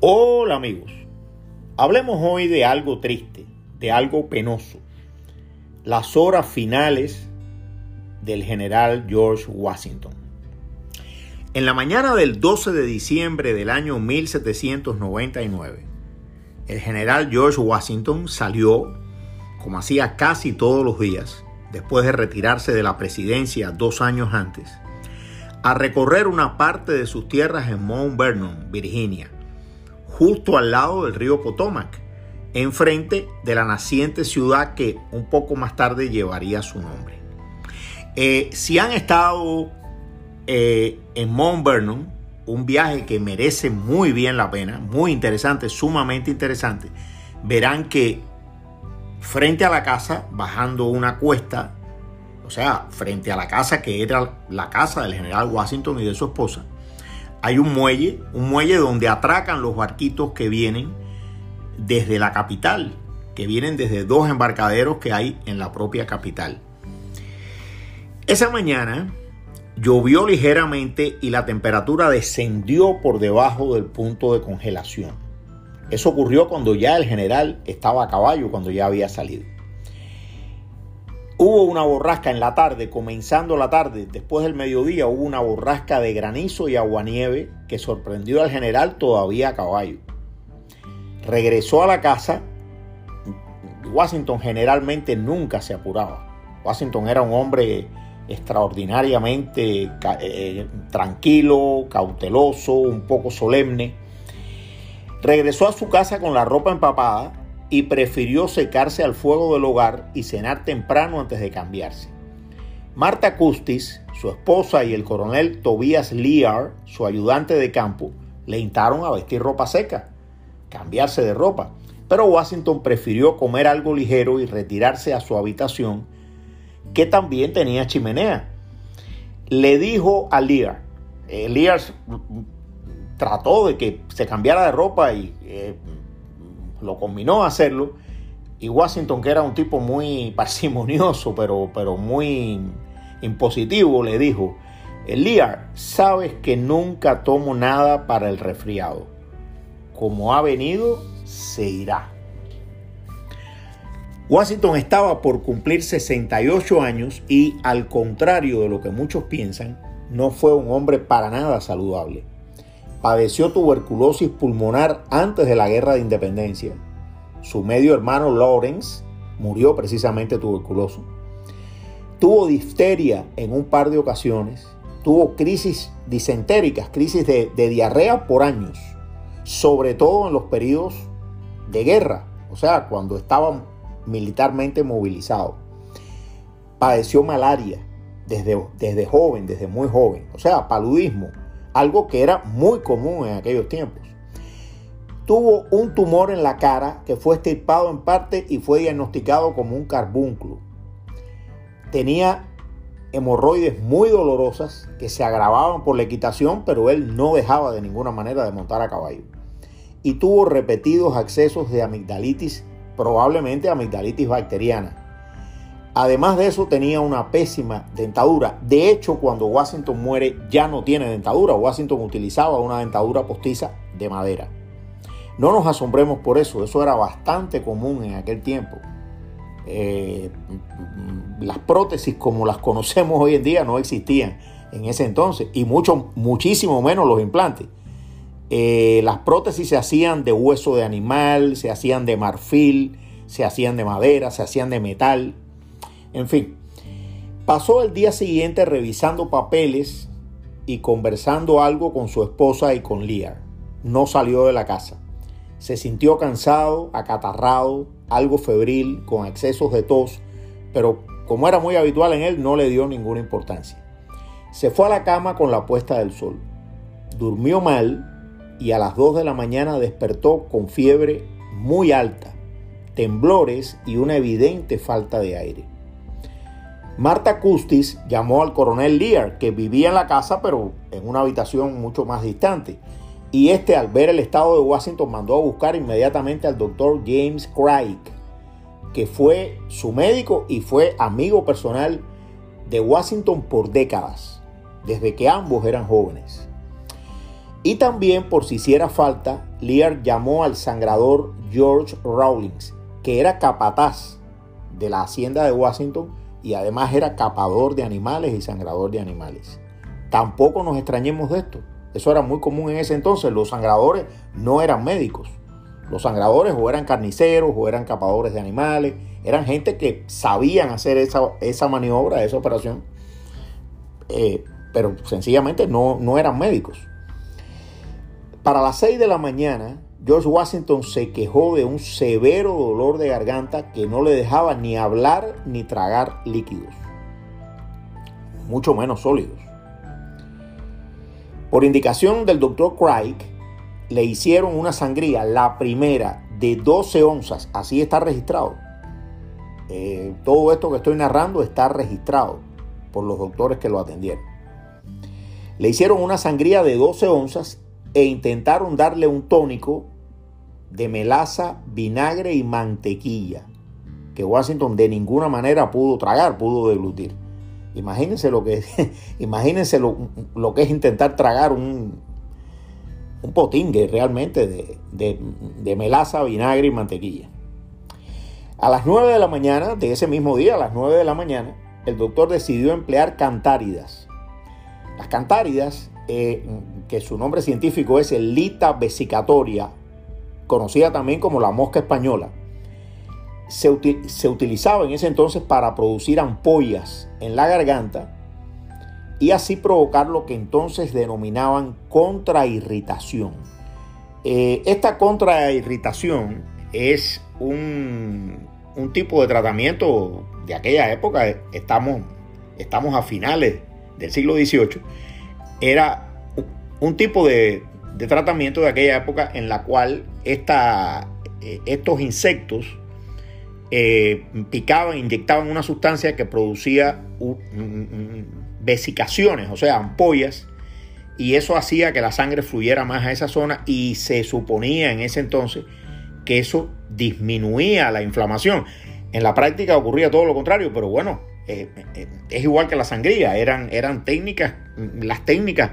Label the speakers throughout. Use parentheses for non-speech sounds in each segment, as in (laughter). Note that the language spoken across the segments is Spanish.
Speaker 1: Hola amigos, hablemos hoy de algo triste, de algo penoso, las horas finales del general George Washington. En la mañana del 12 de diciembre del año 1799, el general George Washington salió, como hacía casi todos los días, después de retirarse de la presidencia dos años antes, a recorrer una parte de sus tierras en Mount Vernon, Virginia, justo al lado del río Potomac, enfrente de la naciente ciudad que un poco más tarde llevaría su nombre. Eh, si han estado eh, en Mount Vernon, un viaje que merece muy bien la pena, muy interesante, sumamente interesante, verán que frente a la casa, bajando una cuesta, o sea, frente a la casa que era la casa del general Washington y de su esposa, hay un muelle, un muelle donde atracan los barquitos que vienen desde la capital, que vienen desde dos embarcaderos que hay en la propia capital. Esa mañana llovió ligeramente y la temperatura descendió por debajo del punto de congelación. Eso ocurrió cuando ya el general estaba a caballo, cuando ya había salido. Hubo una borrasca en la tarde, comenzando la tarde, después del mediodía hubo una borrasca de granizo y aguanieve que sorprendió al general todavía a caballo. Regresó a la casa. Washington generalmente nunca se apuraba. Washington era un hombre extraordinariamente eh, tranquilo, cauteloso, un poco solemne. Regresó a su casa con la ropa empapada y prefirió secarse al fuego del hogar y cenar temprano antes de cambiarse. Marta Custis, su esposa, y el coronel Tobias Lear, su ayudante de campo, le instaron a vestir ropa seca, cambiarse de ropa, pero Washington prefirió comer algo ligero y retirarse a su habitación, que también tenía chimenea. Le dijo a Lear, eh, Lear trató de que se cambiara de ropa y eh, lo combinó a hacerlo. Y Washington, que era un tipo muy (laughs) parsimonioso, pero, pero muy impositivo, le dijo, Lear, sabes que nunca tomo nada para el resfriado. Como ha venido, se irá. Washington estaba por cumplir 68 años y, al contrario de lo que muchos piensan, no fue un hombre para nada saludable padeció tuberculosis pulmonar antes de la guerra de independencia. Su medio hermano Lawrence murió precisamente tuberculoso. Tuvo difteria en un par de ocasiones. Tuvo crisis disentéricas, crisis de, diarrea por años, sobre todo en los periodos de guerra, o sea, cuando estaba militarmente movilizado. Padeció malaria desde, desde joven, desde muy joven, o sea, paludismo algo que era muy común en aquellos tiempos. Tuvo un tumor en la cara que fue estirpado en parte y fue diagnosticado como un carbúnculo. Tenía hemorroides muy dolorosas que se agravaban por la equitación, pero él no dejaba de ninguna manera de montar a caballo. Y tuvo repetidos accesos de amigdalitis, probablemente amigdalitis bacteriana Además de eso tenía una pésima dentadura. De hecho, cuando Washington muere ya no tiene dentadura. Washington utilizaba una dentadura postiza de madera. No nos asombremos por eso, eso era bastante común en aquel tiempo. Eh, las prótesis como las conocemos hoy en día no existían en ese entonces y mucho, muchísimo menos los implantes. Eh, las prótesis se hacían de hueso de animal, se hacían de marfil, se hacían de madera, se hacían de metal. En fin, pasó el día siguiente revisando papeles y conversando algo con su esposa y con Lear. No salió de la casa. Se sintió cansado, acatarrado, algo febril, con excesos de tos, pero como era muy habitual en él, no le dio ninguna importancia. Se fue a la cama con la puesta del sol. Durmió mal y a las 2 de la mañana despertó con fiebre muy alta, temblores y una evidente falta de aire. Marta Custis llamó al coronel Lear, que vivía en la casa, pero en una habitación mucho más distante. Y este, al ver el estado de Washington, mandó a buscar inmediatamente al doctor James Craig, que fue su médico y fue amigo personal de Washington por décadas, desde que ambos eran jóvenes. Y también, por si hiciera falta, Lear llamó al sangrador George Rawlings, que era capataz de la hacienda de Washington y además era capador de animales y sangrador de animales. Tampoco nos extrañemos de esto. Eso era muy común en ese entonces. Los sangradores no eran médicos. Los sangradores o eran carniceros o eran capadores de animales. Eran gente que sabían hacer esa, esa maniobra, esa operación. Eh, pero sencillamente no, no eran médicos. Para las 6 de la mañana, George Washington se quejó de un severo dolor de garganta que no le dejaba ni hablar ni tragar líquidos, mucho menos sólidos. Por indicación del doctor Craig, le hicieron una sangría, la primera, de 12 onzas, así está registrado. Eh, todo esto que estoy narrando está registrado por los doctores que lo atendieron. Le hicieron una sangría de 12 onzas e intentaron darle un tónico de melaza, vinagre y mantequilla, que Washington de ninguna manera pudo tragar, pudo deglutir. Imagínense lo que es, (laughs) imagínense lo, que es intentar tragar un, un potingue realmente de, de, melaza, vinagre y mantequilla. A las 9 de la mañana de ese mismo día, a las 9 de la mañana, el doctor decidió emplear cantáridas. Las cantáridas, eh, que su nombre científico es Lita vesicatoria conocida también como la mosca española, se, utilizaba en ese entonces para producir ampollas en la garganta y así provocar lo que entonces denominaban contrairritación. Eh, esta contrairritación es un, un, tipo de tratamiento de aquella época, estamos, estamos a finales del siglo XVIII, era un tipo de, de tratamiento de aquella época en la cual esta, eh, estos insectos eh, picaban, inyectaban una sustancia que producía vesicaciones, o sea, ampollas, y eso hacía que la sangre fluyera más a esa zona y se suponía en ese entonces que eso disminuía la inflamación. En la práctica ocurría todo lo contrario, pero bueno, eh, es igual que la sangría, eran, eran técnicas, las técnicas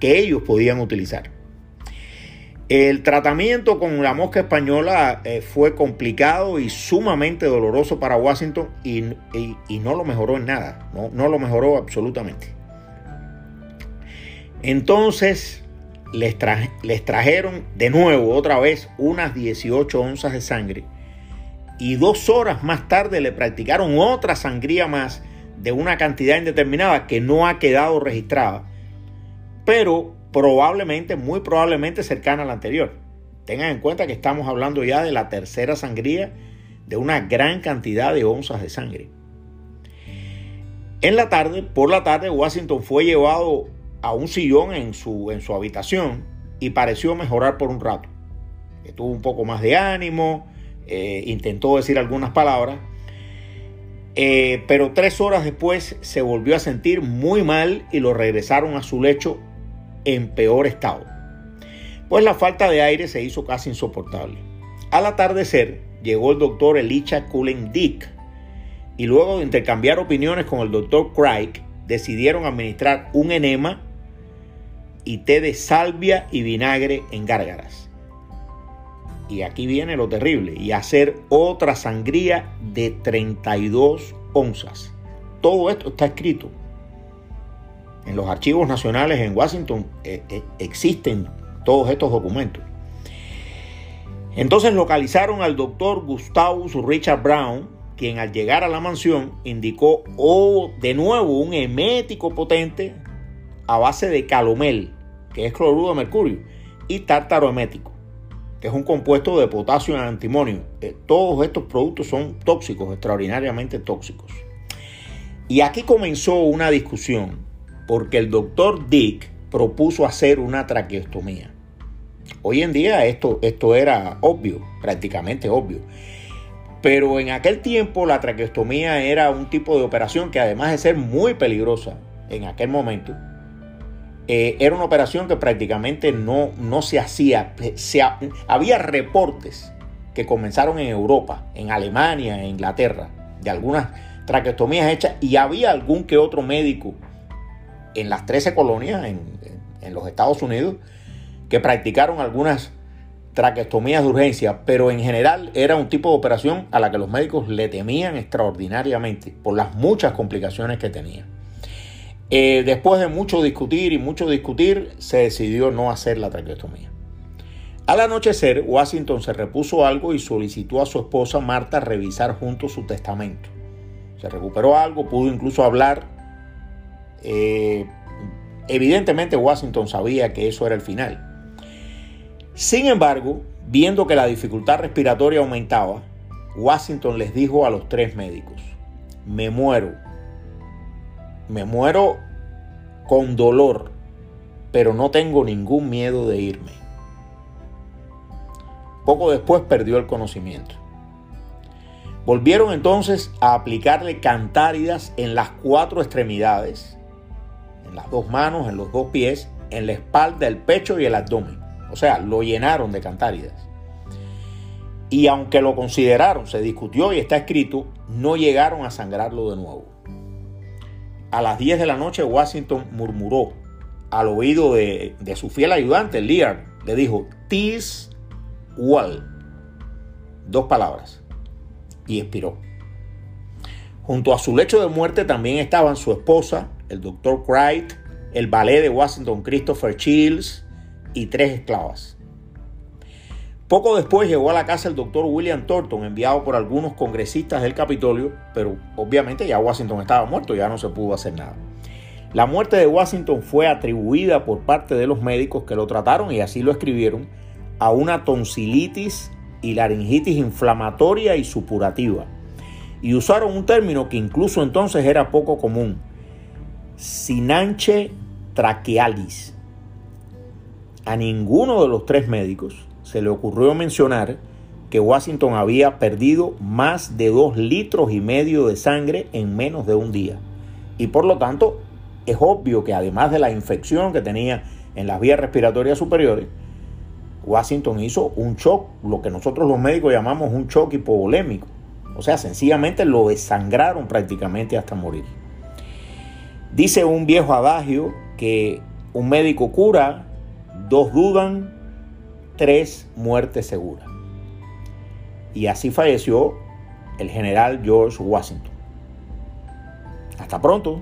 Speaker 1: que ellos podían utilizar. El tratamiento con la mosca española eh, fue complicado y sumamente doloroso para Washington y, no lo mejoró en nada, no, no lo mejoró absolutamente. Entonces les, les trajeron de nuevo otra vez unas 18 onzas de sangre y dos horas más tarde le practicaron otra sangría más de una cantidad indeterminada que no ha quedado registrada pero probablemente, muy probablemente cercana a la anterior. Tengan en cuenta que estamos hablando ya de la tercera sangría de una gran cantidad de onzas de sangre. En la tarde, por la tarde, Washington fue llevado a un sillón en su, en su habitación y pareció mejorar por un rato. Tuvo un poco más de ánimo, eh, intentó decir algunas palabras, eh, pero tres horas después se volvió a sentir muy mal y lo regresaron a su lecho en peor estado, pues la falta de aire se hizo casi insoportable. Al atardecer llegó el doctor Elisha Cullen Dick y luego de intercambiar opiniones con el doctor Craig decidieron administrar un enema y té de salvia y vinagre en gárgaras. Y aquí viene lo terrible, y hacer otra sangría de 32 onzas. Todo esto está escrito en los archivos nacionales en Washington eh, eh, existen todos estos documentos. Entonces localizaron al doctor Gustavus Richard Brown, quien al llegar a la mansión indicó oh, de nuevo un emético potente a base de calomel, que es cloruro de mercurio, y tártaro emético, que es un compuesto de potasio y antimonio. Eh, todos estos productos son tóxicos, extraordinariamente tóxicos. Y aquí comenzó una discusión porque el doctor Dick propuso hacer una traqueostomía. Hoy en día esto, esto era obvio, prácticamente obvio. Pero en aquel tiempo la traqueostomía era un tipo de operación que además de ser muy peligrosa en aquel momento, eh, era una operación que prácticamente no, no se hacía. Se, había reportes que comenzaron en Europa, en Alemania, en Inglaterra, de algunas traqueostomías hechas y había algún que otro médico en las 13 colonias, en, en los Estados Unidos que practicaron algunas traqueostomías de urgencia, pero en general era un tipo de operación a la que los médicos le temían extraordinariamente por las muchas complicaciones que tenía. Eh, después de mucho discutir y mucho discutir, se decidió no hacer la traqueostomía. Al anochecer, Washington se repuso algo y solicitó a su esposa Marta revisar junto su testamento. Se recuperó algo, pudo incluso hablar. Eh, evidentemente Washington sabía que eso era el final. Sin embargo, viendo que la dificultad respiratoria aumentaba, Washington les dijo a los tres médicos, me muero, me muero con dolor, pero no tengo ningún miedo de irme. Poco después perdió el conocimiento. Volvieron entonces a aplicarle cantáridas en las cuatro extremidades, en las dos manos, en los dos pies, en la espalda, el pecho y el abdomen. O sea, lo llenaron de cantáridas. Y aunque lo consideraron, se discutió y está escrito, no llegaron a sangrarlo de nuevo. A las 10 de la noche Washington murmuró al oído de, su fiel ayudante, Lear, le dijo, Tis Wall. Dos palabras. Y expiró. Junto a su lecho de muerte también estaban su esposa, el doctor Cright, el ballet de Washington Christopher Chills y tres esclavas. Poco después llegó a la casa el doctor William Thornton, enviado por algunos congresistas del Capitolio, pero obviamente ya Washington estaba muerto, ya no se pudo hacer nada. La muerte de Washington fue atribuida por parte de los médicos que lo trataron y así lo escribieron a una tonsilitis y laringitis inflamatoria y supurativa. Y usaron un término que incluso entonces era poco común, sinanche trachealis. A ninguno de los tres médicos se le ocurrió mencionar que Washington había perdido más de dos litros y medio de sangre en menos de un día. Y por lo tanto, es obvio que además de la infección que tenía en las vías respiratorias superiores, Washington hizo un shock, lo que nosotros los médicos llamamos un shock hipovolémico. O sea, sencillamente lo desangraron prácticamente hasta morir. Dice un viejo adagio que un médico cura, dos dudan, tres muertes seguras. Y así falleció el general George Washington. Hasta pronto.